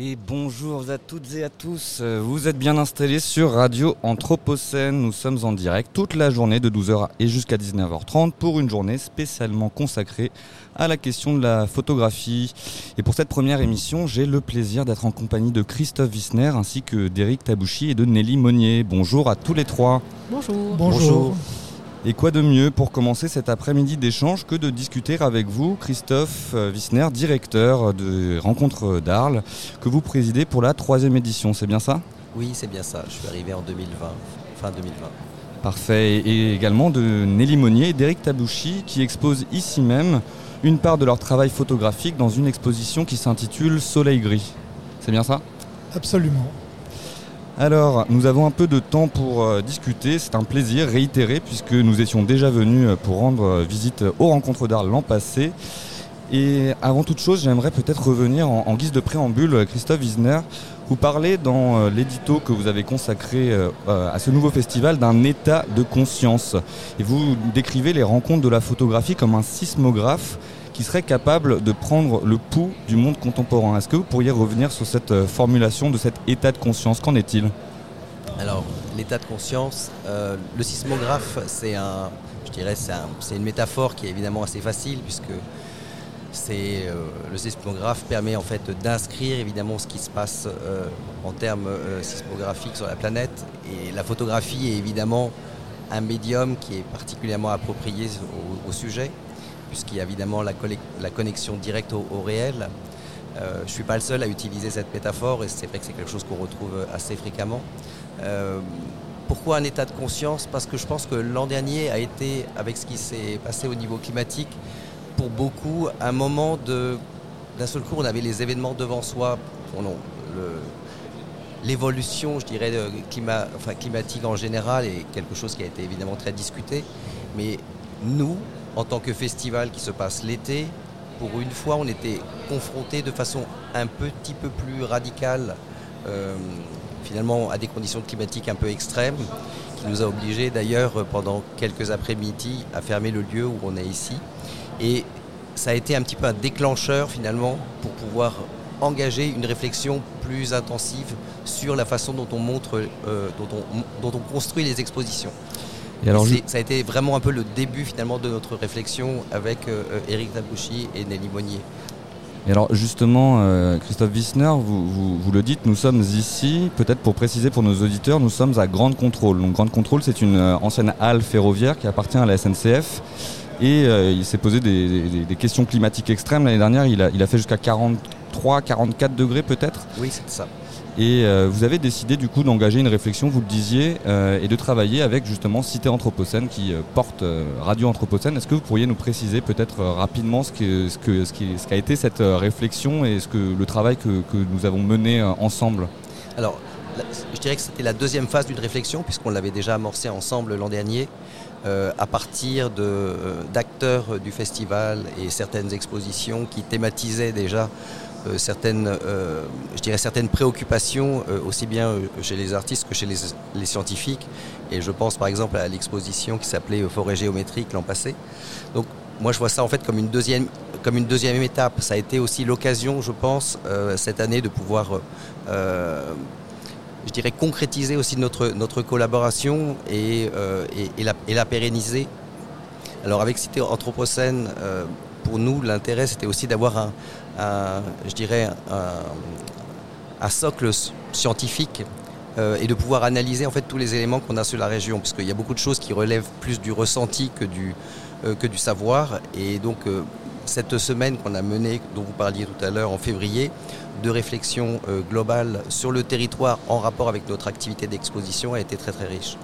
Et bonjour à toutes et à tous, vous êtes bien installés sur Radio Anthropocène, nous sommes en direct toute la journée de 12h et jusqu'à 19h30 pour une journée spécialement consacrée à la question de la photographie. Et pour cette première émission, j'ai le plaisir d'être en compagnie de Christophe Wissner ainsi que d'Éric Tabouchi et de Nelly Monnier. Bonjour à tous les trois. Bonjour. Bonjour. Et quoi de mieux pour commencer cet après-midi d'échange que de discuter avec vous, Christophe euh, Wissner, directeur de Rencontres d'Arles, que vous présidez pour la troisième édition, c'est bien ça? Oui, c'est bien ça. Je suis arrivé en 2020, fin 2020. Parfait. Et également de Nelly Monnier et d'Éric Tabouchi qui exposent ici même une part de leur travail photographique dans une exposition qui s'intitule Soleil gris. C'est bien ça? Absolument. Alors, nous avons un peu de temps pour euh, discuter. C'est un plaisir réitéré puisque nous étions déjà venus euh, pour rendre euh, visite aux rencontres d'art l'an passé. Et avant toute chose, j'aimerais peut-être revenir en, guise de préambule, Christophe Wisner. Vous parlez dans l'édito que vous avez consacré à ce nouveau festival d'un état de conscience. Et vous décrivez les rencontres de la photographie comme un sismographe qui serait capable de prendre le pouls du monde contemporain. Est-ce que vous pourriez revenir sur cette euh, formulation de cet état de conscience? Qu'en est-il? Alors, l'état de conscience, euh, le sismographe, c'est un, je dirais, c'est une métaphore qui est évidemment assez facile puisque c'est euh, le sismographe permet en fait d'inscrire évidemment ce qui se passe en termes sismographiques sur la planète. Et la photographie est évidemment un médium qui est particulièrement approprié au sujet puisqu'il y a évidemment la, connexion directe au, réel. Euh, je ne suis pas le seul à utiliser cette métaphore et c'est vrai que c'est quelque chose qu'on retrouve assez fréquemment. Euh, pourquoi un état de conscience? Parce que je pense que l'an dernier a été, avec ce qui s'est passé au niveau climatique, pour beaucoup, un moment de. D'un seul coup, on avait les événements devant soi. l'évolution, je dirais, climatique en général est quelque chose qui a été évidemment très discuté. Mais nous, en tant que festival qui se passe l'été, pour une fois, on était confronté de façon un petit peu plus radicale, euh, finalement, à des conditions climatiques un peu extrêmes, qui nous a obligés d'ailleurs pendant quelques après-midi à fermer le lieu où on est ici. Et ça a été un petit peu un déclencheur finalement pour pouvoir engager une réflexion plus intensive sur la façon dont on montre, euh, dont on construit les expositions ça a été vraiment un peu le début finalement de notre réflexion avec Eric euh, Tabouchi et Nelly Monnier. Et alors justement, euh, Christophe Wissner, vous, le dites, nous sommes ici, peut-être pour préciser pour nos auditeurs, nous sommes à Grande Contrôle. Donc Grande Contrôle, c'est une euh, ancienne halle ferroviaire qui appartient à la SNCF. Et il s'est posé des, questions climatiques extrêmes. L'année dernière, il a, il a fait jusqu'à 43, 44 degrés peut-être? Oui, c'est ça. Et euh, vous avez décidé du coup d'engager une réflexion, vous le disiez, euh, et de travailler avec justement Cité Anthropocène qui euh, porte Radio Anthropocène. Est-ce que vous pourriez nous préciser peut-être rapidement ce, qu'a été cette réflexion et ce que, le travail que, nous avons mené ensemble? Alors, je dirais que c'était la deuxième phase d'une réflexion puisqu'on l'avait déjà amorcé ensemble l'an dernier. à partir d'acteurs du festival et certaines expositions qui thématisaient déjà certaines, euh, je dirais certaines préoccupations, euh, aussi bien chez les artistes que chez les, scientifiques. Et je pense par exemple à l'exposition qui s'appelait Forêt géométrique l'an passé. Donc moi je vois ça en fait comme une deuxième, comme une deuxième étape. Ça a été aussi l'occasion, je pense, cette année de pouvoir je dirais, concrétiser aussi notre, notre collaboration et, et, la, pérenniser. Alors avec Cité Anthropocène, pour nous, l'intérêt, c'était aussi d'avoir un, je dirais, un, socle scientifique euh, et de pouvoir analyser en fait tous les éléments qu'on a sur la région, parce qu'il y a beaucoup de choses qui relèvent plus du ressenti que du, euh, savoir. Et donc euh, cette semaine qu'on a menée, dont vous parliez tout à l'heure en février, de réflexion globale sur le territoire en rapport avec notre activité d'exposition a été très très riche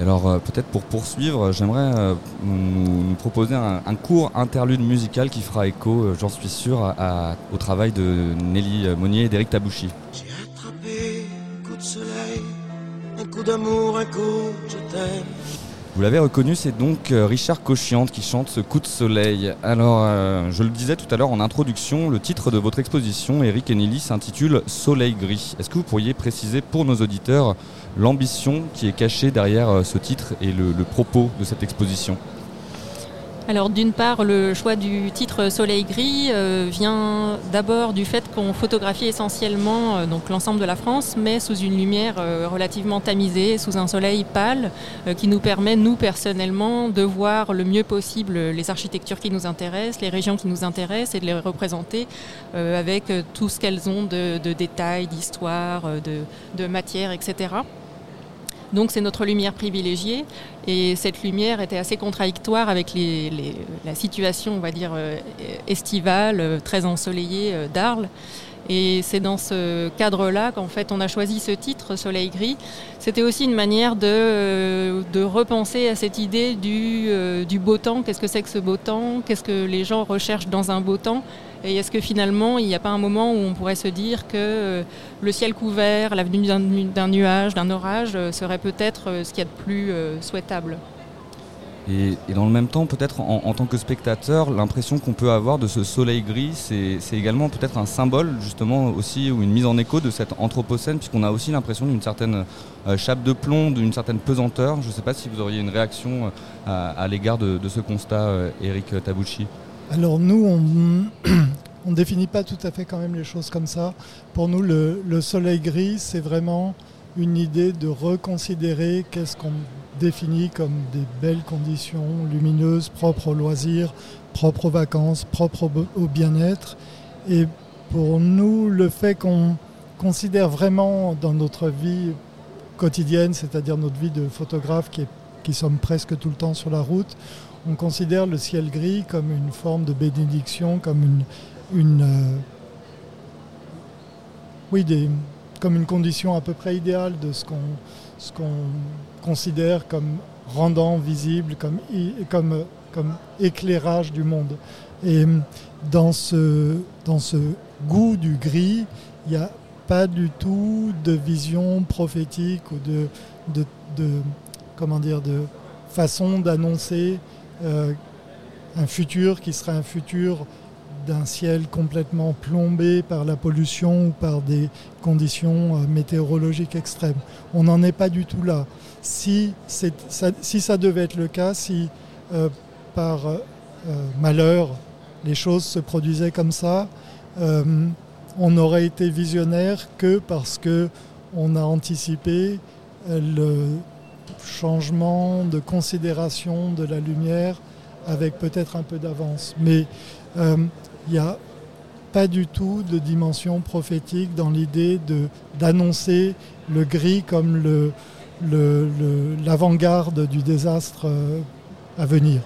alors euh, peut-être pour poursuivre, j'aimerais euh, nous, proposer un, court interlude musical qui fera écho, euh, j'en suis sûr, au travail de Nelly Monnier et d'Éric Tabouchi. J'ai attrapé un coup de soleil, un coup d'amour, un coup je t'aime. Vous l'avez reconnu, c'est donc Richard Cochiante qui chante ce coup de soleil. Alors, je le disais tout à l'heure en introduction, le titre de votre exposition, Eric et Nelly, s'intitule Soleil gris. Est-ce que vous pourriez préciser pour nos auditeurs l'ambition qui est cachée derrière euh, ce titre et le, propos de cette exposition alors d'une part, le choix du titre Soleil gris euh, vient d'abord du fait qu'on photographie essentiellement euh, donc l'ensemble de la France, mais sous une lumière relativement tamisée, sous un soleil pâle, qui nous permet, nous personnellement, de voir le mieux possible les architectures qui nous intéressent, les régions qui nous intéressent, et de les représenter avec tout ce qu'elles ont de, détails, d'histoire, de, de matière, etc. Donc c'est notre lumière privilégiée et cette lumière était assez contradictoire avec la situation, on va dire, euh, estivale, euh, très ensoleillée euh, d'Arles. Et c'est dans ce cadre-là qu'en fait on a choisi ce titre, Soleil gris. C'était aussi une manière de, repenser à cette idée du, du beau temps. Qu'est-ce que c'est que ce beau temps? Qu'est-ce que les gens recherchent dans un beau temps? Et est-ce que finalement, il n'y a pas un moment où on pourrait se dire que euh, le ciel couvert, l'avenue d'un nuage, d'un orage, euh, serait peut-être euh, ce qu'il y a de plus souhaitable? Et, dans le même temps, peut-être en, tant que spectateur, l'impression qu'on peut avoir de ce soleil gris, c'est également peut-être un symbole justement aussi ou une mise en écho de cette anthropocène, puisqu'on a aussi l'impression d'une certaine chape de plomb, d'une certaine pesanteur. Je ne sais pas si vous auriez une réaction à, l'égard de, de, ce constat, Eric Tabucci. Alors nous, on ne définit pas tout à fait quand même les choses comme ça. Pour nous, le, soleil gris, c'est vraiment une idée de reconsidérer qu'est-ce qu'on définit comme des belles conditions lumineuses, propres aux loisirs, propres aux vacances, propres au, bien-être. Et pour nous, le fait qu'on considère vraiment dans notre vie quotidienne, c'est-à-dire notre vie de photographe qui, sommes presque tout le temps sur la route, on considère le ciel gris comme une forme de bénédiction, comme une, euh, oui, comme une condition à peu près idéale de ce qu'on considère comme rendant visible, comme, comme, comme éclairage du monde. Et dans ce, dans ce goût du gris, il n'y a pas du tout de vision prophétique ou de, de, de comment dire, de façon d'annoncer euh, un futur qui serait un futur d'un ciel complètement plombé par la pollution ou par des conditions euh, météorologiques extrêmes. On n'en est pas du tout là. Si, ça, devait être le cas, si euh, par malheur les choses se produisaient comme ça, on n'aurait été visionnaire que parce que on a anticipé le changement de considération de la lumière avec peut-être un peu d'avance. Mais euh, il n'y a pas du tout de dimension prophétique dans l'idée d'annoncer le gris comme l'avant-garde du désastre euh, à venir.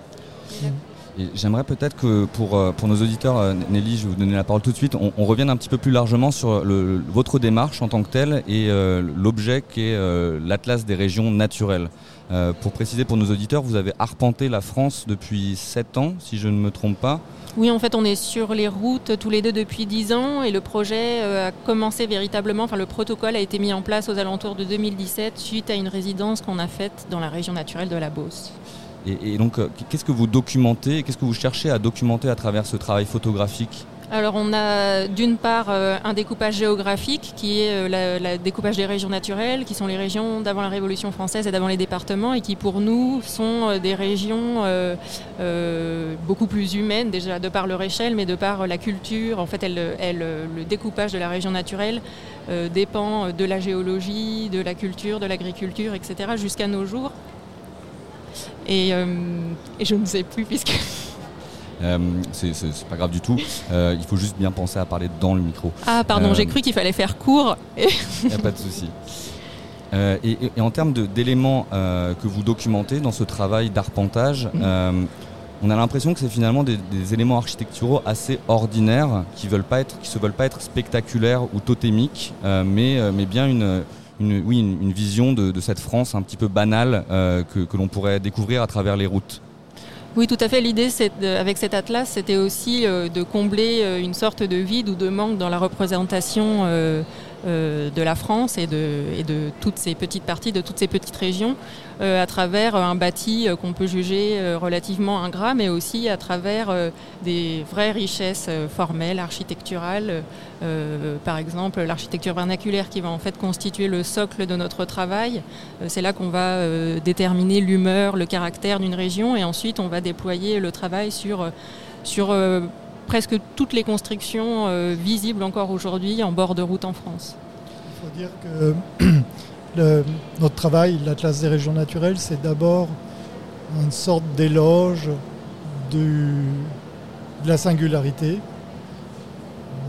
J'aimerais peut-être que pour, euh, pour nos auditeurs, euh, Nelly, je vais vous donner la parole tout de suite, on, revienne un petit peu plus largement sur votre démarche en tant que telle et euh, l'objet qui est l'Atlas des régions naturelles. pour préciser pour nos auditeurs, vous avez arpenté la France depuis 7 ans, si je ne me trompe pas. Oui, en fait, on est sur les routes tous les deux depuis 10 ans et le projet a commencé véritablement, enfin le protocole a été mis en place aux alentours de 2017 suite à une résidence qu'on a faite dans la région naturelle de la Beauce. Et, donc, euh, qu'est-ce que vous documentez Qu'est-ce que vous cherchez à documenter à travers ce travail photographique? Alors on a d'une part euh, un découpage géographique qui est le euh, découpage des régions naturelles, qui sont les régions d'avant la Révolution française et d'avant les départements, et qui pour nous sont des régions beaucoup plus humaines, déjà de par leur échelle, mais de par la culture. En fait, le découpage de la région naturelle dépend de la géologie, de la culture, de l'agriculture, etc., jusqu'à nos jours. Euh, et, je ne sais plus puisque... Euh, c'est pas grave du tout. Euh, il faut juste bien penser à parler dans le micro. Ah pardon, j'ai cru qu'il fallait faire court. Il n'y a pas de souci. Et, en termes d'éléments que vous documentez dans ce travail d'arpentage, mhm. on a l'impression que c'est finalement des, éléments architecturaux assez ordinaires qui qui se veulent pas être spectaculaires ou totémiques, mais, mais bien une, une, oui, une, vision de, cette France un petit peu banale euh, que, l'on pourrait découvrir à travers les routes. Oui, tout à fait. L'idée avec cet atlas, c'était aussi euh, de combler euh, une sorte de vide ou de manque dans la représentation de la France et de, toutes ces petites parties, de toutes ces petites régions, euh, à travers un bâti qu'on peut juger relativement ingrat, mais aussi à travers des vraies richesses formelles, architecturales, par exemple l'architecture vernaculaire qui va en fait constituer le socle de notre travail. C'est là qu'on va déterminer l'humeur, le caractère d'une région, et ensuite on va déployer le travail sur presque toutes les constructions euh, visibles encore aujourd'hui en bord de route en France. Il faut dire que notre travail, l'Atlas des régions naturelles, c'est d'abord une sorte d'éloge de la singularité,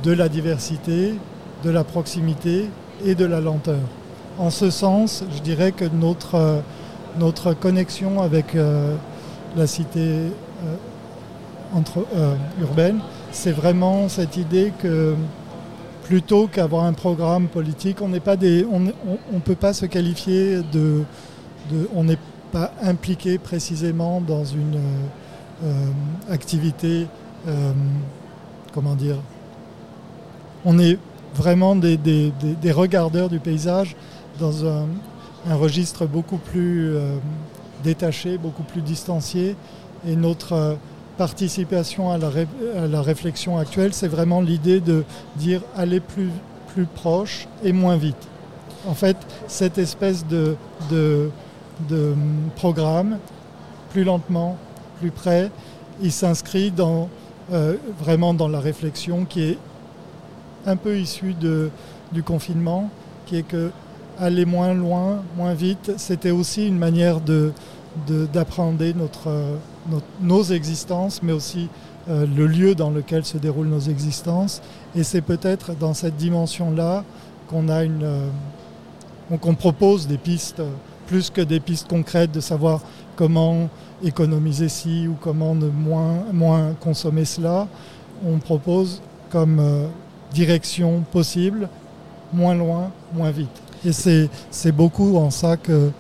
de la diversité, de la proximité et de la lenteur. En ce sens, je dirais que notre, notre connexion avec euh, la cité euh, euh, urbaine, c'est vraiment cette idée que plutôt qu'avoir un programme politique, on n'est peut pas se qualifier de, on n'est pas impliqué précisément dans une euh, activité, euh, comment dire, on est vraiment des, regardeurs du paysage dans un, registre beaucoup plus détaché, beaucoup plus distancié, et notre participation à la, réflexion actuelle, c'est vraiment l'idée de dire aller plus, proche et moins vite. En fait, cette espèce de, de, programme, plus lentement, plus près, il s'inscrit dans, euh, vraiment dans la réflexion qui est un peu issue de, du confinement, qui est que aller moins loin, moins vite, c'était aussi une manière de, d'appréhender notre, nos existences, mais aussi euh, le lieu dans lequel se déroulent nos existences. Et c'est peut-être dans cette dimension-là qu'on a une, euh, qu'on propose des pistes plus que des pistes concrètes de savoir comment économiser ci ou comment moins, moins consommer cela. On propose comme euh, direction possible moins loin, moins vite. Et c'est beaucoup en ça que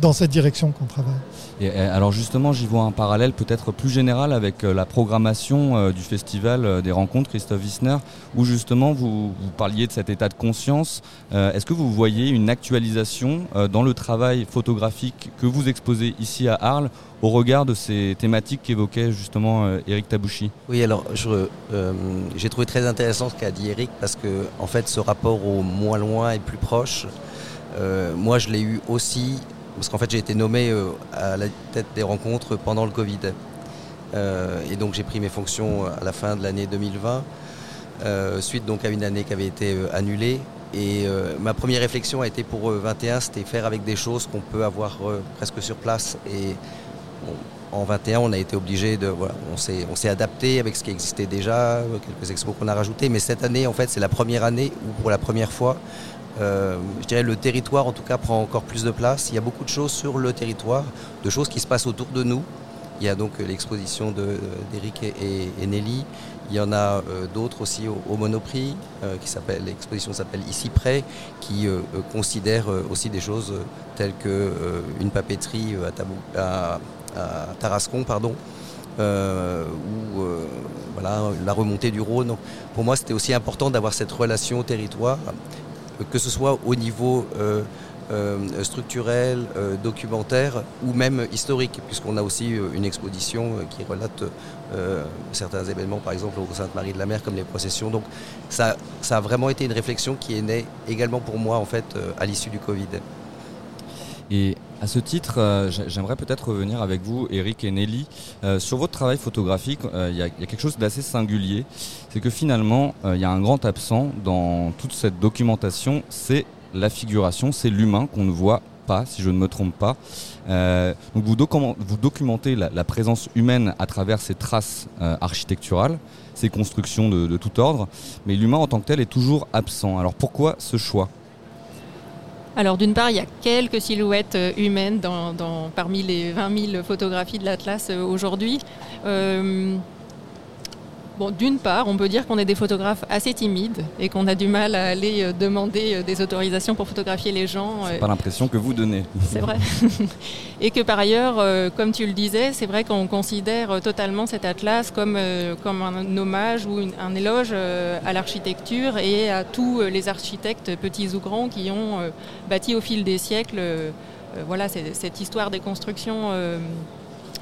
dans cette direction qu'on travaille. Et, alors justement, j'y vois un parallèle peut-être plus général avec euh, la programmation euh, du festival euh, des rencontres Christophe Wissner, où justement vous, parliez de cet état de conscience. Est-ce que vous voyez une actualisation dans le travail photographique que vous exposez ici à Arles au regard de ces thématiques qu'évoquait justement Eric Tabouchi? Oui, alors j'ai trouvé très intéressant ce qu'a dit Eric parce que en fait ce rapport au moins loin et plus proche, moi je l'ai eu aussi parce qu'en fait j'ai été nommé euh, à la tête des rencontres pendant le Covid. Euh, et donc j'ai pris mes fonctions à la fin de l'année 2020, euh, suite donc à une année qui avait été annulée. Et ma première réflexion a été pour 21, c'était faire avec des choses qu'on peut avoir presque sur place. Et en 21, on a été obligé de, on s'est adapté avec ce qui existait déjà, quelques expos qu'on a rajoutés. Mais cette année, en fait, c'est la première année où pour la première fois, euh, je dirais le territoire en tout cas prend encore plus de place. Il y a beaucoup de choses sur le territoire, de choses qui se passent autour de nous. Il y a donc euh, l'exposition d'Eric et, Nelly. Il y en a euh, d'autres aussi au, Monoprix, qui s'appelle l'exposition s'appelle Ici près, qui considère aussi des choses telles que une papeterie à, Tarascon, pardon, ou voilà la remontée du Rhône. pour moi, c'était aussi important d'avoir cette relation au territoire que ce soit au niveau euh, euh, structurel, euh, documentaire ou même historique, puisqu'on a aussi une exposition qui relate certains événements, par exemple au Sainte-Marie de la Mer, comme les processions. Donc ça, ça a vraiment été une réflexion qui est née également pour moi en fait à l'issue du Covid. Et à ce titre, j'aimerais peut-être revenir avec vous, Eric et Nelly, sur votre travail photographique. Il y, a quelque chose d'assez singulier c'est que finalement, euh, il y a un grand absent dans toute cette documentation, c'est la figuration, c'est l'humain qu'on ne voit pas, si je ne me trompe pas. Euh, vous, documentez la, présence humaine à travers ces traces euh, architecturales, ces constructions de, tout ordre, mais l'humain en tant que tel est toujours absent. Alors pourquoi ce choix? Alors d'une part, il y a quelques silhouettes humaines parmi les 20 000 photographies de l'Atlas aujourd'hui Bon, d'une part, on peut dire qu'on est des photographes assez timides et qu'on a du mal à aller euh, demander euh, des autorisations pour photographier les gens. C'est pas l'impression que vous donnez. C'est vrai. et que par ailleurs, comme tu le disais, c'est vrai qu'on considère totalement cet atlas comme, comme un hommage ou un éloge à l'architecture et à tous les architectes, petits ou grands, qui ont bâti au fil des siècles voilà, cette histoire des constructions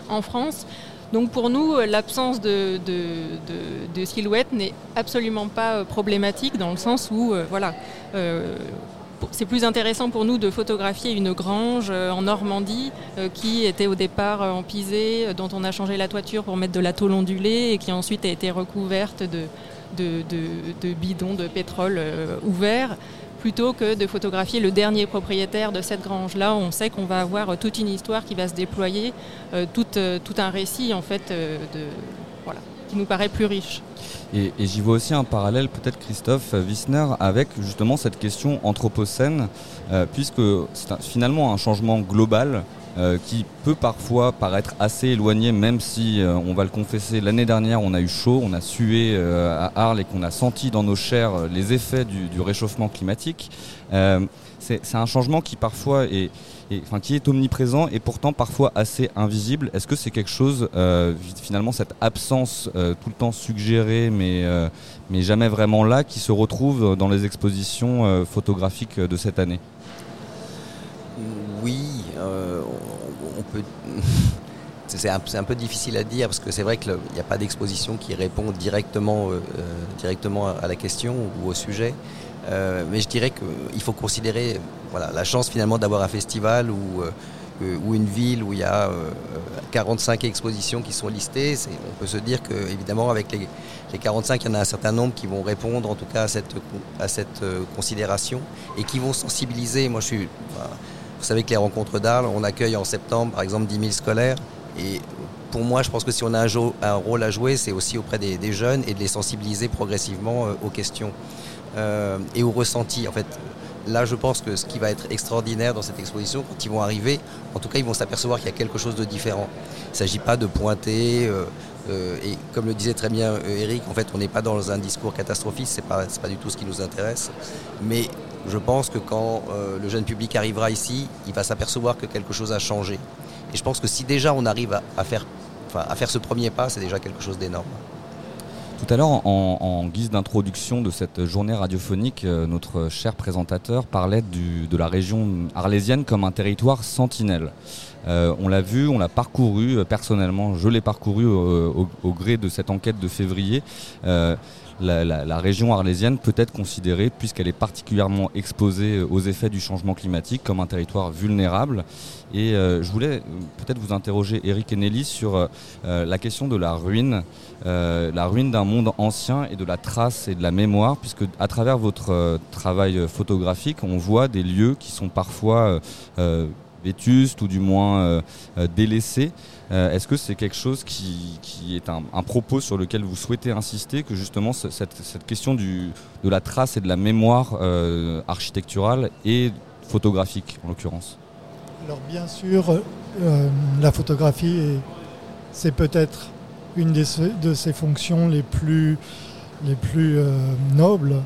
en France. Donc pour nous, euh, l'absence de, silhouette n'est absolument pas euh, problématique dans le sens où, euh, voilà, c'est plus intéressant pour nous de photographier une grange en Normandie qui était au départ en pisé, dont on a changé la toiture pour mettre de la tôle ondulée et qui ensuite a été recouverte de, bidons de pétrole ouverts plutôt que de photographier le dernier propriétaire de cette grange-là. On sait qu'on va avoir toute une histoire qui va se déployer, euh, euh, tout, un récit en fait euh, de, voilà, qui nous paraît plus riche. Et, j'y vois aussi un parallèle, peut-être Christophe Wissner, avec justement cette question anthropocène, puisque c'est finalement un changement global euh, qui peut parfois paraître assez éloigné, même si, euh, on va le confesser, l'année dernière on a eu chaud, on a sué euh, à Arles et qu'on a senti dans nos chairs les effets du, réchauffement climatique. c'est un changement qui parfois est, enfin, qui est omniprésent et pourtant parfois assez invisible. Est-ce que c'est quelque chose, finalement, cette absence tout le temps suggérée, mais, mais jamais vraiment là, qui se retrouve dans les expositions photographiques de cette année? Oui, c'est un, peu difficile à dire parce que c'est vrai qu'il n'y a pas d'exposition qui répond directement, euh, euh, directement à la question ou au sujet. Euh, mais je dirais qu'il faut considérer voilà, la chance finalement d'avoir un festival ou, une ville où il y a 45 expositions qui sont listées. On peut se dire que évidemment avec les, 45, il y en a un certain nombre qui vont répondre en tout cas à cette, à cette considération et qui vont sensibiliser. Moi je suis... Vous savez que les rencontres d'Arles, on accueille en septembre par exemple 10 000 scolaires. Et pour moi, je pense que si on a un, rôle à jouer, c'est aussi auprès des, jeunes et de les sensibiliser progressivement euh, aux questions euh, et aux ressentis. En fait, là, je pense que ce qui va être extraordinaire dans cette exposition, quand ils vont arriver, en tout cas, ils vont s'apercevoir qu'il y a quelque chose de différent. Il ne s'agit pas de pointer. Euh, et comme le disait très bien Eric, en fait, on n'est pas dans un discours catastrophiste, ce n'est pas, pas du tout ce qui nous intéresse. Mais je pense que quand euh, le jeune public arrivera ici, il va s'apercevoir que quelque chose a changé. Et je pense que si déjà on arrive à, faire, ce premier pas, c'est déjà quelque chose d'énorme. Tout à l'heure, en, guise d'introduction de cette journée radiophonique, euh, notre cher présentateur parlait de la région arlésienne comme un territoire sentinelle. Euh, on l'a vu, on l'a parcouru, personnellement, je l'ai parcouru au, gré de cette enquête de février la, région arlésienne peut être considérée, puisqu'elle est particulièrement exposée aux effets du changement climatique, comme un territoire vulnérable. Et euh, je voulais euh, peut-être vous interroger, Eric et Nelly, sur euh, la question de la ruine, la ruine d'un monde ancien et de la trace et de la mémoire, puisque à travers votre travail photographique, on voit des lieux qui sont parfois vétustes ou du moins délaissés. Euh, est-ce que c'est quelque chose qui, est un, propos sur lequel vous souhaitez insister, que justement cette, question de la trace et de la mémoire euh, architecturale et photographique en l'occurrence? Alors bien sûr, euh, la photographie, c'est peut-être une de ses fonctions les plus, les plus nobles.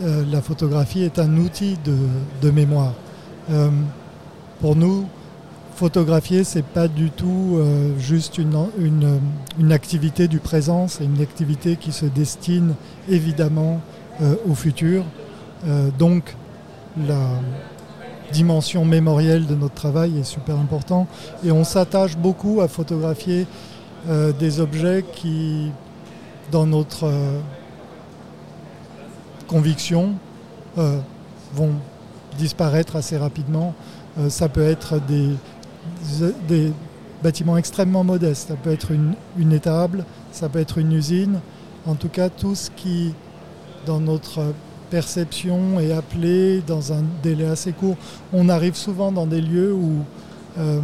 la photographie est un outil de, de mémoire. pour nous, photographier, c'est pas du tout euh, juste une, une, activité du présent, c'est une activité qui se destine évidemment euh, au futur. Euh, donc la dimension mémorielle de notre travail est super important et on s'attache beaucoup à photographier des objets qui, dans notre conviction, vont disparaître assez rapidement. ça peut être des, des bâtiments extrêmement modestes. Ça peut être une, étable, ça peut être une usine. En tout cas, tout ce qui, dans notre perception, est appelé dans un délai assez court. On arrive souvent dans des lieux où euh,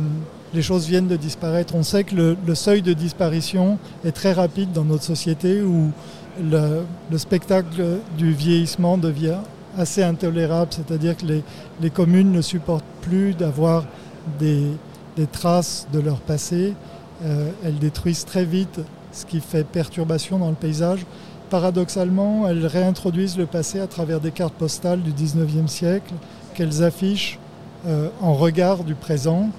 les choses viennent de disparaître. On sait que le, seuil de disparition est très rapide dans notre société où le, spectacle du vieillissement devient assez intolérable, c'est-à-dire que les communes ne supportent plus d'avoir des, des traces de leur passé. Euh, elles détruisent très vite ce qui fait perturbation dans le paysage. Paradoxalement, elles réintroduisent le passé à travers des cartes postales du 19e siècle qu'elles affichent euh, en regard du présent.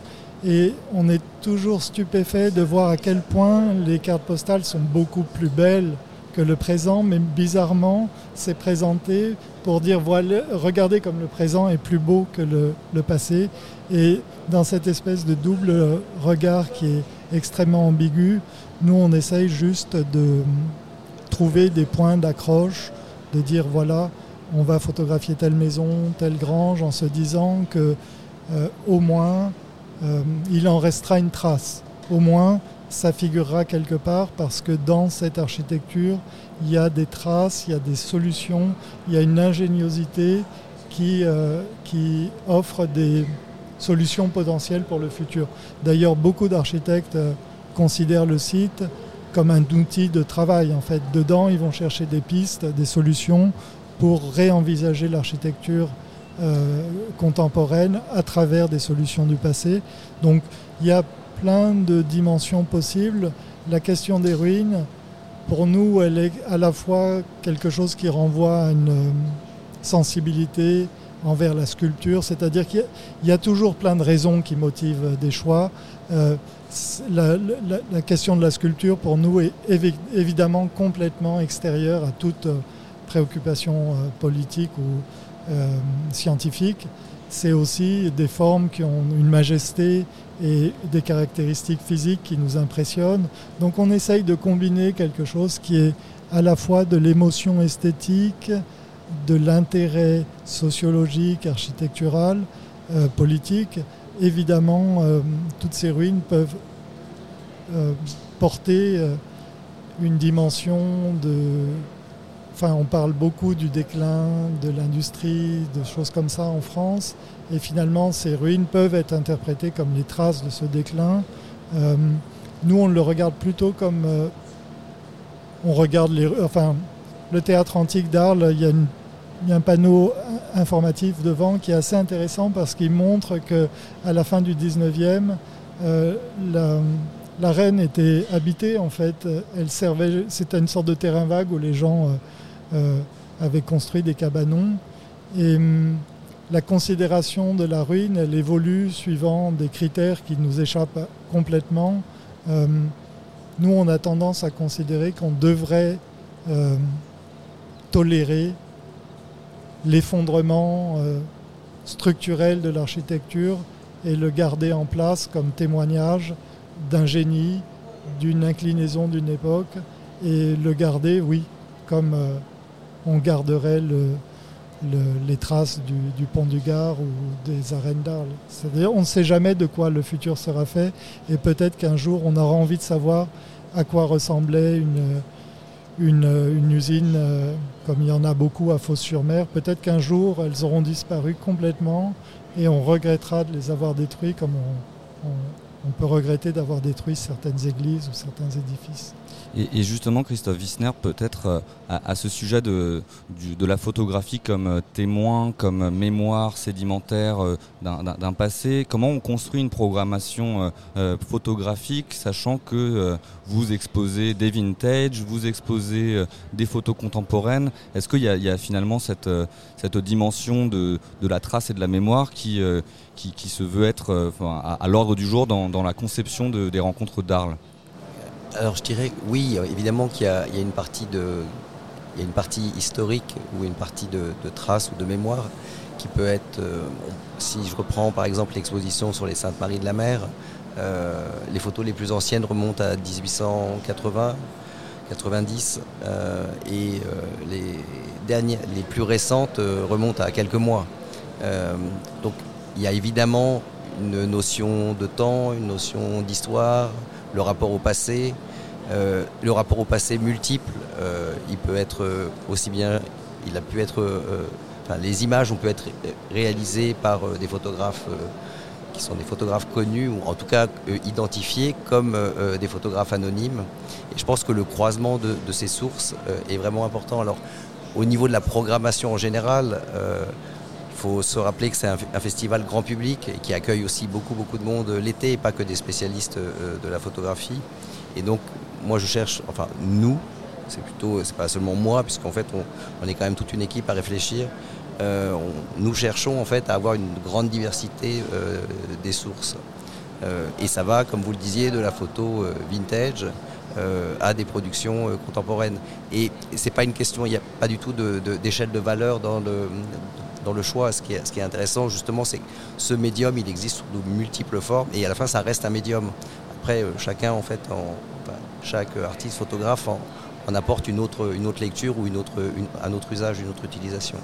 Et on est toujours stupéfait de voir à quel point les cartes postales sont beaucoup plus belles que le présent, mais bizarrement, c'est présenté pour dire voilà, regardez comme le présent est plus beau que le, le, passé. Et dans cette espèce de double regard qui est extrêmement ambigu, nous on essaye juste de trouver des points d'accroche, de dire voilà, on va photographier telle maison, telle grange, en se disant que euh, au moins euh, il en restera une trace. Au moins ça figurera quelque part parce que dans cette architecture, il y a des traces, il y a des solutions, il y a une ingéniosité qui, euh, offre des solutions potentielles pour le futur. D'ailleurs, beaucoup d'architectes euh, considèrent le site comme un outil de travail. En fait, dedans, ils vont chercher des pistes, des solutions pour réenvisager l'architecture euh, contemporaine à travers des solutions du passé. Donc, il y a plein de dimensions possibles. La question des ruines, pour nous, elle est à la fois quelque chose qui renvoie à une euh, sensibilité envers la sculpture, c'est-à-dire qu'il y, a toujours plein de raisons qui motivent des choix. Euh, la, question de la sculpture, pour nous, est évidemment complètement extérieure à toute euh, préoccupation politique ou scientifique. C'est aussi des formes qui ont une majesté et des caractéristiques physiques qui nous impressionnent. Donc on essaye de combiner quelque chose qui est à la fois de l'émotion esthétique, de l'intérêt sociologique, architectural, euh, politique. Évidemment, euh, toutes ces ruines peuvent euh, porter une dimension de... On parle beaucoup du déclin de l'industrie, de choses comme ça en France. Et finalement, ces ruines peuvent être interprétées comme les traces de ce déclin. Euh, nous, on le regarde plutôt comme... Euh, on regarde les... Enfin, le théâtre antique d'Arles, il y, a un panneau informatif devant qui est assez intéressant parce qu'il montre qu'à la fin du 19e, euh, la, la, reine était habitée en fait. Elle servait, c'était une sorte de terrain vague où les gens euh, avaient construit des cabanons. Et hum, la considération de la ruine, elle évolue suivant des critères qui nous échappent complètement. Euh, nous, on a tendance à considérer qu'on devrait euh, tolérer l'effondrement euh, structurel de l'architecture et le garder en place comme témoignage d'un génie, d'une inclinaison d'une époque, et le garder, oui, comme euh, on garderait le, le, les traces du, pont du Gard ou des arènes d'Arles. C'est-à-dire on ne sait jamais de quoi le futur sera fait et peut-être qu'un jour on aura envie de savoir à quoi ressemblait une, usine euh, comme il y en a beaucoup à Fos-sur-Mer. Peut-être qu'un jour elles auront disparu complètement et on regrettera de les avoir détruits comme on, on peut regretter d'avoir détruit certaines églises ou certains édifices. Et, justement, Christophe Wissner, peut-être euh, à, ce sujet de, de la photographie comme euh, témoin, comme mémoire sédimentaire euh, d'un passé, comment on construit une programmation euh, photographique, sachant que euh, vous exposez des vintage, vous exposez euh, des photos contemporaines Est-ce qu'il y, a finalement cette, cette dimension de, de, la trace et de la mémoire qui, qui, se veut être à, l'ordre du jour dans la conception de, des rencontres d'Arles alors je dirais oui, évidemment qu'il y, a une partie de, une partie historique ou une partie de, traces ou de mémoire qui peut être, euh, si je reprends par exemple l'exposition sur les Saintes Maries de la Mer, euh, les photos les plus anciennes remontent à 1880, 90 euh, et les dernières, les plus récentes remontent à quelques mois. Donc il y a évidemment une notion de temps, une notion d'histoire, le rapport au passé. Euh, le rapport au passé multiple, euh, il peut être euh, aussi bien, il a pu être, enfin, les images ont pu être réalisées par des photographes qui sont des photographes connus ou en tout cas identifiés comme des photographes anonymes. Et je pense que le croisement de, ces sources est vraiment important. Alors, au niveau de la programmation en général, faut se rappeler que c'est un, festival grand public et qui accueille aussi beaucoup beaucoup de monde l'été et pas que des spécialistes de la photographie. Et donc moi je cherche, enfin nous, c'est plutôt, c'est pas seulement moi, puisqu'en fait on, est quand même toute une équipe à réfléchir. Euh, nous cherchons en fait à avoir une grande diversité euh, des sources. Euh, et ça va, comme vous le disiez, de la photo vintage à des productions contemporaines. Et c'est pas une question, il n'y a pas du tout d'échelle de, valeur dans le, dans le choix. Ce qui est, intéressant justement, c'est que ce médium, il existe sous de multiples formes et à la fin, ça reste un médium. Après, chacun en fait, chaque artiste photographe en, apporte une autre, une autre lecture ou une autre, un autre usage, une autre utilisation.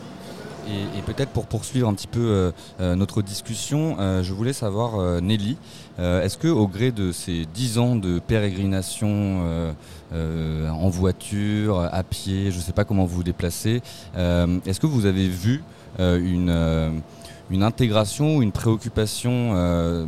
Et, peut-être pour poursuivre un petit peu euh, euh, notre discussion, euh, je voulais savoir, Nelly, est-ce que au gré de ces dix ans de pérégrination en voiture, à pied, je ne sais pas comment vous vous déplacez, est-ce que vous avez vu une, une intégration ou une préoccupation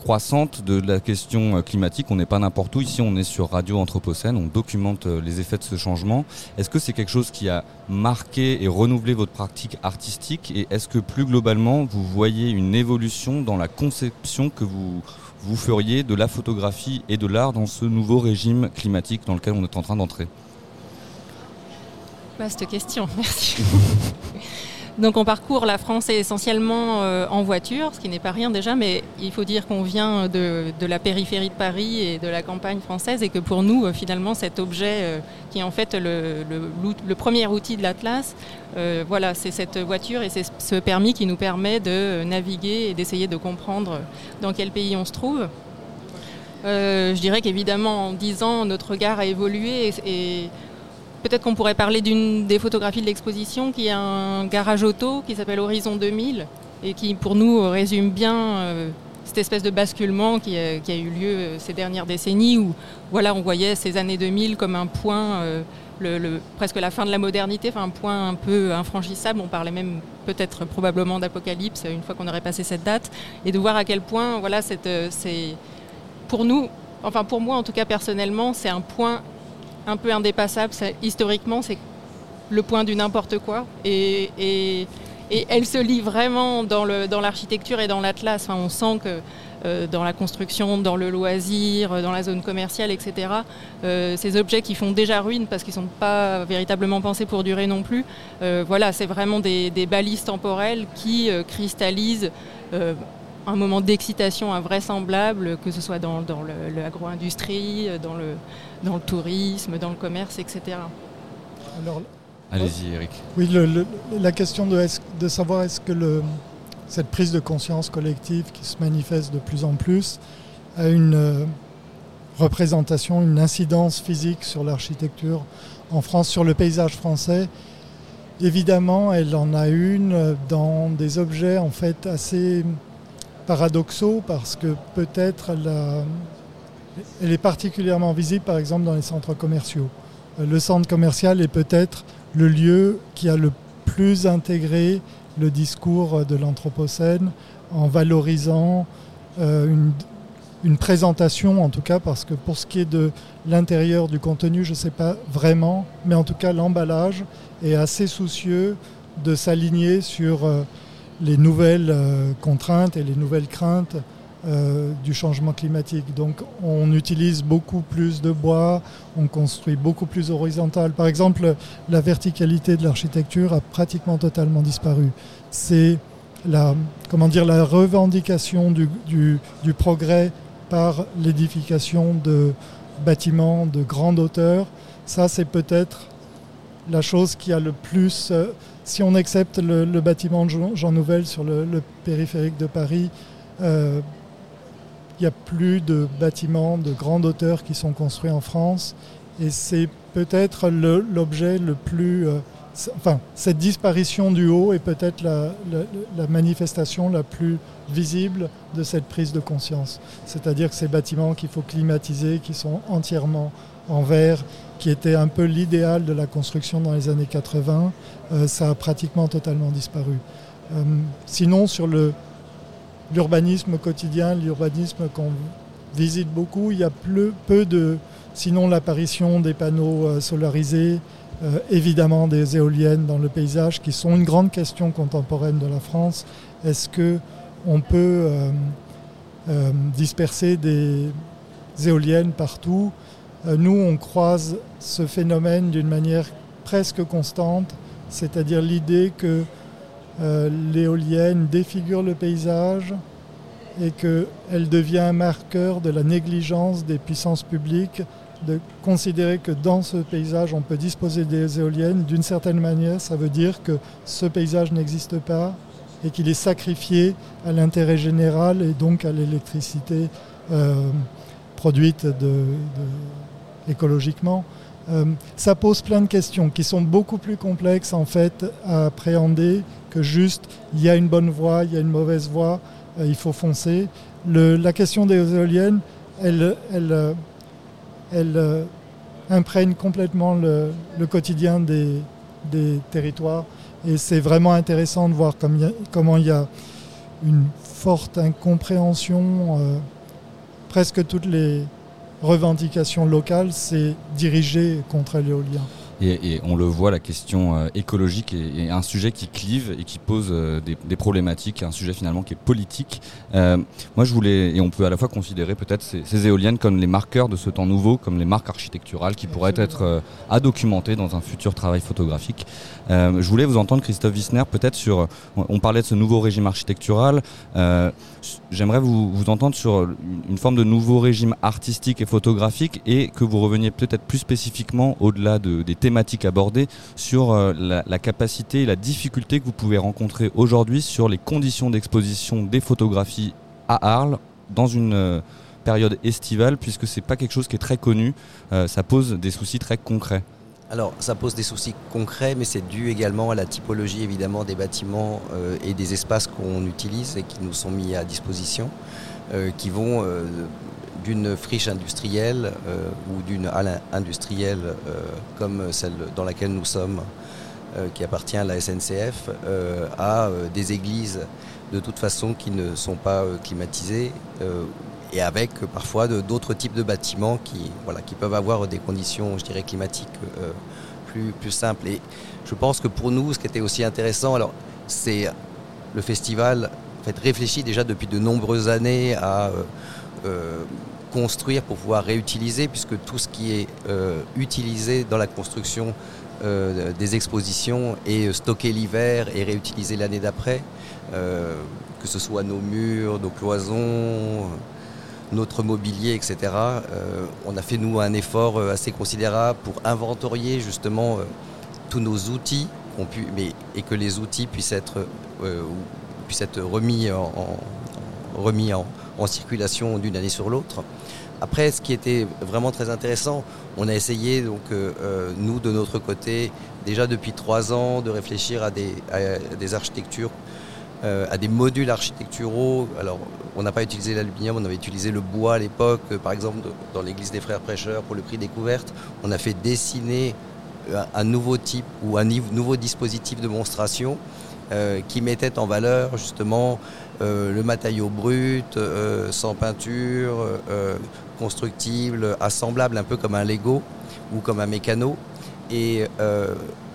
croissante de la question euh, climatique. On n'est pas n'importe où. Ici, on est sur Radio Anthropocène. On documente euh, les effets de ce changement. Est-ce que c'est quelque chose qui a marqué et renouvelé votre pratique artistique? Et est-ce que plus globalement, vous voyez une évolution dans la conception que vous, vous feriez de la photographie et de l'art dans ce nouveau régime climatique dans lequel on est en train d'entrer? Vaste question, merci. Donc on parcourt la France essentiellement euh, en voiture, ce qui n'est pas rien déjà, mais il faut dire qu'on vient de, la périphérie de Paris et de la campagne française et que pour nous, euh, finalement, cet objet euh, qui est en fait le, premier outil de l'Atlas, voilà, c'est cette voiture et c'est ce permis qui nous permet de naviguer et d'essayer de comprendre dans quel pays on se trouve. je dirais qu'évidemment, en 10 ans, notre regard a évolué et Peut-être qu'on pourrait parler d'une des photographies de l'exposition qui est un garage auto qui s'appelle Horizon 2000 et qui pour nous résume bien euh, cette espèce de basculement qui a, eu lieu euh, ces dernières décennies où voilà, on voyait ces années 2000 comme un point, euh, presque la fin de la modernité, enfin un point un peu infranchissable. On parlait même peut-être probablement d'apocalypse une fois qu'on aurait passé cette date et de voir à quel point voilà, c'est pour nous, enfin pour moi en tout cas personnellement, c'est un point un peu indépassable. historiquement, c'est le point du n'importe quoi. Et, et, elle se lit vraiment dans l'architecture dans et dans l'atlas. on sent que euh, dans la construction, dans le loisir, dans la zone commerciale, etc., euh, ces objets qui font déjà ruine parce qu'ils ne sont pas véritablement pensés pour durer non plus, euh, voilà, c'est vraiment des, balises temporelles qui cristallisent un moment d'excitation invraisemblable, que ce soit dans, l'agro-industrie, dans le, dans le tourisme, dans le commerce, etc. Allez-y, Eric. Oui, la question de, de savoir est-ce que le, cette prise de conscience collective qui se manifeste de plus en plus a une euh, représentation, une incidence physique sur l'architecture en France, sur le paysage français? Évidemment, elle en a une dans des objets en fait assez paradoxaux parce que peut-être elle est particulièrement visible par exemple dans les centres commerciaux. Euh, le centre commercial est peut-être le lieu qui a le plus intégré le discours de l'Anthropocène en valorisant euh, une, présentation en tout cas parce que pour ce qui est de l'intérieur du contenu je ne sais pas vraiment mais en tout cas l'emballage est assez soucieux de s'aligner sur euh, les nouvelles euh, contraintes et les nouvelles craintes euh, du changement climatique. Donc on utilise beaucoup plus de bois, on construit beaucoup plus horizontal. Par exemple, la verticalité de l'architecture a pratiquement totalement disparu. C'est la, comment dire, la revendication du, du progrès par l'édification de bâtiments de grande hauteur. Ça, c'est peut-être la chose qui a le plus euh, si on accepte le, bâtiment de Jean, Nouvel sur le, périphérique de Paris, euh, il n'y a plus de bâtiments de grande hauteur qui sont construits en France. Et c'est peut-être l'objet le, plus... Euh, enfin, cette disparition du haut est peut-être la, manifestation la plus visible de cette prise de conscience. C'est-à-dire que ces bâtiments qu'il faut climatiser, qui sont entièrement en verre, qui était un peu l'idéal de la construction dans les années 80, euh, ça a pratiquement totalement disparu. Euh, sinon, sur l'urbanisme quotidien, l'urbanisme qu'on visite beaucoup, il y a peu, de, sinon l'apparition des panneaux euh, solarisés, évidemment des éoliennes dans le paysage, qui sont une grande question contemporaine de la France. Est-ce que on peut disperser des éoliennes partout nous, on croise ce phénomène d'une manière presque constante, c'est-à-dire l'idée que l'éolienne défigure le paysage et qu'elle devient un marqueur de la négligence des puissances publiques de considérer que dans ce paysage, on peut disposer des éoliennes, d'une certaine manière, ça veut dire que ce paysage n'existe pas et qu'il est sacrifié à l'intérêt général et donc à l'électricité euh, produite écologiquement. Euh, ça pose plein de questions qui sont beaucoup plus complexes en fait à appréhender que juste il y a une bonne voie, il y a une mauvaise voie, euh, il faut foncer. la question des éoliennes, elle, euh, imprègne complètement le, quotidien des, territoires. Et c'est vraiment intéressant de voir comment il y a une forte incompréhension. Presque toutes les revendications locales, c'est dirigé contre l'éolien. Et, on le voit, la question euh, écologique est, un sujet qui clive et qui pose euh, des, problématiques, un sujet finalement qui est politique. Euh, moi, je voulais, et on peut à la fois considérer peut-être ces, éoliennes comme les marqueurs de ce temps nouveau, comme les marques architecturales qui pourraient être à documenter dans un futur travail photographique. Je voulais vous entendre, Christophe Wissner, peut-être sur, on parlait de ce nouveau régime architectural. J'aimerais vous, entendre sur une forme de nouveau régime artistique et photographique et que vous reveniez peut-être plus spécifiquement au-delà de, des thématiques abordées sur euh, la, capacité et la difficulté que vous pouvez rencontrer aujourd'hui sur les conditions d'exposition des photographies à Arles dans une euh, période estivale puisque c'est pas quelque chose qui est très connu, euh, ça pose des soucis très concrets. Alors, ça pose des soucis concrets, mais c'est dû également à la typologie évidemment des bâtiments euh, et des espaces qu'on utilise et qui nous sont mis à disposition, euh, qui vont euh, d'une friche industrielle ou d'une halle industrielle comme celle dans laquelle nous sommes, qui appartient à la SNCF, à des églises de toute façon qui ne sont pas climatisées et avec parfois d'autres types de bâtiments qui, voilà, qui peuvent avoir des conditions, je dirais, climatiques euh, plus, plus simples. Et je pense que pour nous, ce qui était aussi intéressant, alors c'est le festival en fait, réfléchit déjà depuis de nombreuses années à euh, euh, construire pour pouvoir réutiliser, puisque tout ce qui est utilisé dans la construction des expositions est stocké l'hiver et réutilisé l'année d'après, que ce soit nos murs, nos cloisons notre mobilier, etc. Euh, on a fait nous un effort euh, assez considérable pour inventorier justement euh, tous nos outils mais, et que les outils puissent être, puissent être remis, en, remis en, circulation d'une année sur l'autre. Après, ce qui était vraiment très intéressant, on a essayé, donc, nous, de notre côté, déjà depuis trois ans, de réfléchir à des, à des architectures euh, à des modules architecturaux. Alors, on n'a pas utilisé l'aluminium, on avait utilisé le bois à l'époque, euh, par exemple dans l'église des Frères Prêcheurs pour le prix découverte. On a fait dessiner euh, un nouveau type ou un nouveau dispositif de monstration qui mettait en valeur justement le matériau brut, sans peinture, constructible, assemblable un peu comme un Lego ou comme un mécano. Et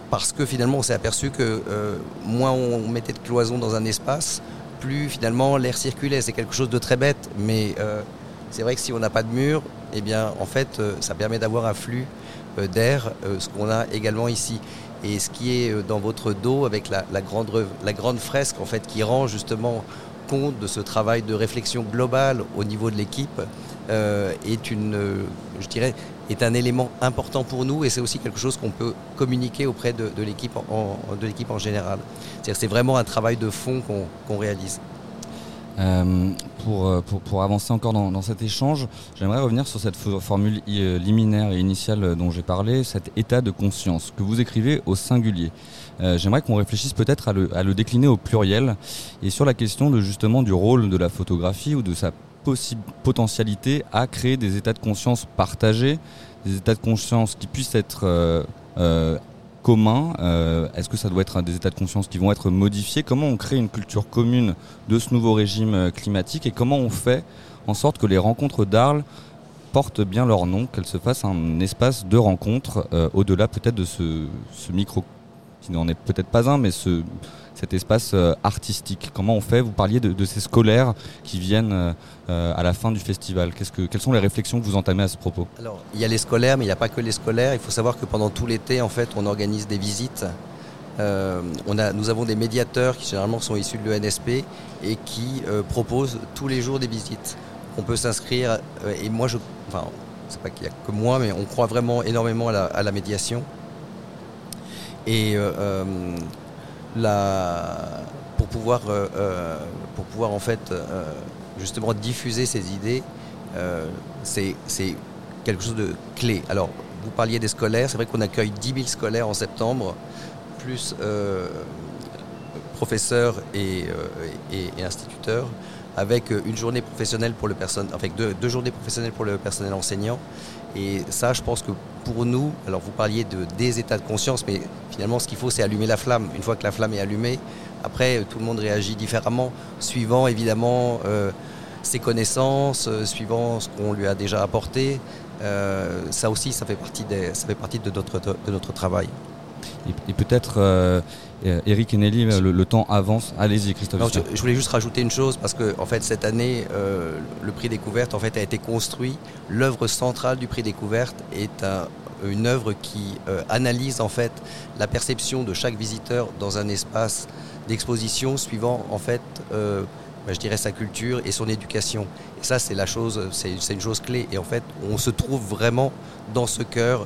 parce que finalement on s'est aperçu que euh, moins on mettait de cloisons dans un espace, plus finalement l'air circulait. C'est quelque chose de très bête, mais euh, c'est vrai que si on n'a pas de mur, eh bien en fait euh, ça permet d'avoir un flux d'air, ce qu'on a également ici. Et ce qui est dans votre dos avec la, grande, la grande fresque en fait qui rend justement compte de ce travail de réflexion globale au niveau de l'équipe est une, je dirais, est un élément important pour nous et c'est aussi quelque chose qu'on peut communiquer auprès de, l'équipe en, en général. C'est vraiment un travail de fond qu'on réalise. Euh, pour, pour, pour, avancer encore dans, dans cet échange, j'aimerais revenir sur cette formule euh, liminaire et initiale dont j'ai parlé, cet état de conscience que vous écrivez au singulier. Euh, j'aimerais qu'on réfléchisse peut-être à le, à le décliner au pluriel et sur la question de justement du rôle de la photographie ou de sa potentialité à créer des états de conscience partagés, des états de conscience qui puissent être euh, euh, communs. Euh, est-ce que ça doit être des états de conscience qui vont être modifiés? Comment on crée une culture commune de ce nouveau régime climatique? Et comment on fait en sorte que les rencontres d'Arles portent bien leur nom, qu'elles se fassent un espace de rencontre au-delà peut-être de ce, ce micro qui n'en est peut-être pas un, mais ce cet espace artistique Comment on fait? Vous parliez de, ces scolaires qui viennent à la fin du festival. Que, quelles sont les réflexions que vous entamez à ce propos? Alors, il y a les scolaires, mais il n'y a pas que les scolaires. Il faut savoir que pendant tout l'été, en fait, on organise des visites euh, nous avons des médiateurs qui généralement sont issus de l'ENSP et qui euh, proposent tous les jours des visites. On peut s'inscrire euh, et moi je, enfin c'est pas qu'il y a que moi mais on croit vraiment énormément à la, médiation et pour pouvoir pour pouvoir en fait justement diffuser ces idées c'est quelque chose de clé. Alors vous parliez des scolaires, c'est vrai qu'on accueille 10 000 scolaires en septembre plus euh, professeurs et, euh, instituteurs, avec une journée professionnelle pour le personnel, avec deux, journées professionnelles pour le personnel enseignant. Et ça, je pense que pour nous, alors vous parliez de des états de conscience, mais finalement, ce qu'il faut, c'est allumer la flamme. Une fois que la flamme est allumée, après, tout le monde réagit différemment, suivant évidemment euh, ses connaissances, suivant ce qu'on lui a déjà apporté. ça aussi, ça fait partie, de notre travail. Et, peut-être, euh, euh, Eric et Nelly, le, temps avance. Allez-y, Christophe. je, voulais juste rajouter une chose, parce que en fait, cette année, euh, le prix découverte en fait, a été construit. L'œuvre centrale du prix découverte est une œuvre qui analyse en fait la perception de chaque visiteur dans un espace d'exposition suivant en fait bah, je dirais sa culture et son éducation. Et ça, c'est la chose, c'est une chose clé. Et en fait, on se trouve vraiment dans ce cœur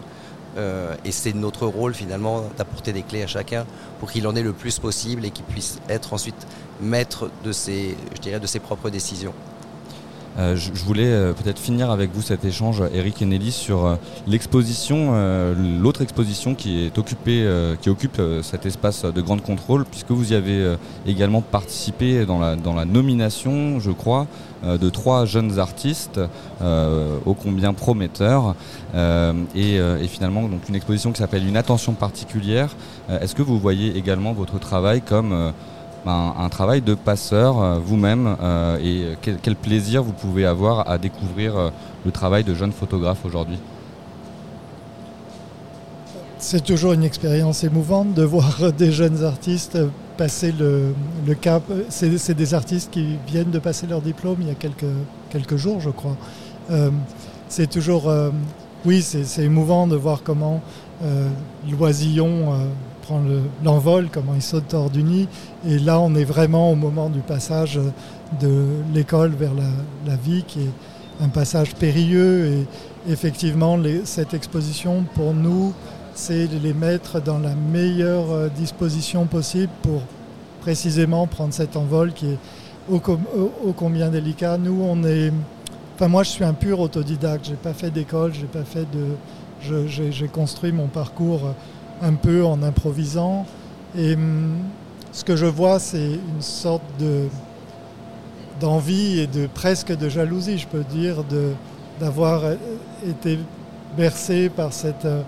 euh, et c'est notre rôle finalement d'apporter des clés à chacun pour qu'il en ait le plus possible et qu'il puisse être ensuite maître de ses, propres décisions. Euh, je, voulais euh, peut-être finir avec vous cet échange, Eric et Nelly, sur l'exposition, l'autre exposition qui est occupée, qui occupe cet espace de grande contrôle, puisque vous y avez également participé dans la, nomination, je crois, euh, de trois jeunes artistes euh, ô combien prometteurs euh, et, finalement donc une exposition qui s'appelle Une attention particulière. Est-ce que vous voyez également votre travail comme ben, un, travail de passeur vous-même et quel, plaisir vous pouvez avoir à découvrir le travail de jeunes photographes aujourd'hui c'est toujours une expérience émouvante de voir des jeunes artistes passer le, cap. C'est des artistes qui viennent de passer leur diplôme il y a quelques, jours, je crois. Euh, c'est toujours, euh, oui, c'est émouvant de voir comment euh, l'oisillon l'envol, comment il saute hors du nid. Et là, on est vraiment au moment du passage de l'école vers la, vie, qui est un passage périlleux. Et effectivement, cette exposition, pour nous, c'est de les mettre dans la meilleure euh, disposition possible pour précisément prendre cet envol qui est ô, combien délicat. Nous, on est. Enfin, moi, je suis un pur autodidacte. J'ai pas fait d'école, j'ai pas fait de. J'ai construit mon parcours un peu en improvisant. Et hum, ce que je vois, c'est une sorte de d'envie et presque de jalousie, je peux dire, d'avoir été bercé par euh,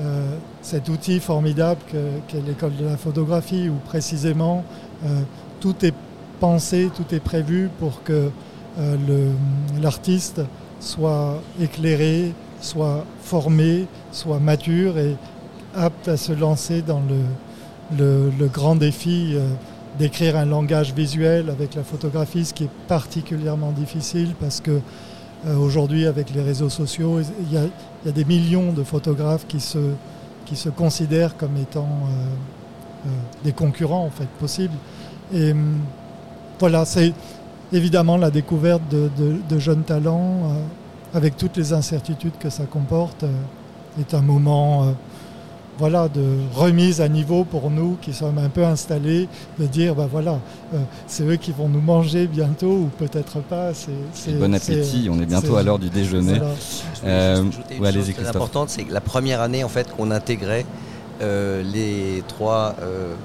euh, cet outil formidable qu'est l'école de la photographie, où précisément euh, tout est pensé, tout est prévu pour que euh, l'artiste soit éclairé, soit formé, soit mature apte à se lancer dans le, grand défi d'écrire un langage visuel avec la photographie, ce qui est particulièrement difficile parce que euh, aujourd'hui, avec les réseaux sociaux, il y, a, des millions de photographes qui se, considèrent comme étant euh, euh, des concurrents en fait possibles. Et hum, voilà, c'est évidemment la découverte de, jeunes talents, avec toutes les incertitudes que ça comporte, est un moment voilà, de remise à niveau pour nous qui sommes un peu installés, de dire ben voilà, euh, c'est eux qui vont nous manger bientôt ou peut-être pas. C'est, bon appétit, on est bientôt à l'heure du déjeuner. Euh, une chose très importante, c'est que la première année en fait qu'on intégrait euh, les trois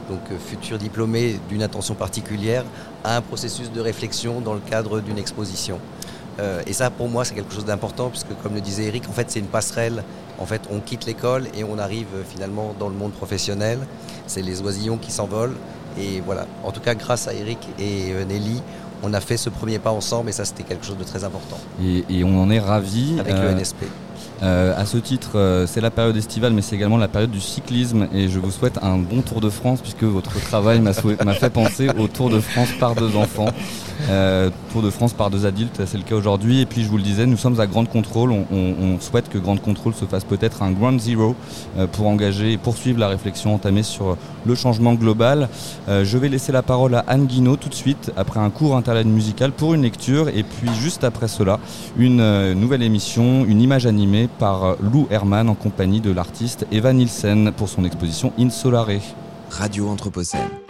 donc, futurs diplômés d'une attention particulière à un processus de réflexion dans le cadre d'une exposition. Et ça, pour moi, c'est quelque chose d'important, puisque comme le disait Eric, en fait, c'est une passerelle en fait, on quitte l'école et on arrive euh, finalement dans le monde professionnel. C'est les oisillons qui s'envolent. Et voilà, en tout cas, grâce à Eric et euh, Nelly, on a fait ce premier pas ensemble et ça, c'était quelque chose de très important. Et, on en est ravis. Avec le euh, NSP. Euh, à ce titre, euh, c'est la période estivale, mais c'est également la période du cyclisme. Et je vous souhaite un bon Tour de France, puisque votre travail m'a fait penser au Tour de France par deux enfants. Euh, Tour de France par deux adultes, c'est le cas aujourd'hui. Et puis, je vous le disais, nous sommes à Grande Contrôle. On, souhaite que Grande Contrôle se fasse peut-être un Ground Zero pour engager et poursuivre la réflexion entamée sur le changement global. je vais laisser la parole à Anne Guinaud tout de suite, après un court interlude musical, pour une lecture. Et puis, juste après cela, une nouvelle émission, une image animée par Lou Herman en compagnie de l'artiste Eva Nielsen pour son exposition Insolare. Radio Anthropocène.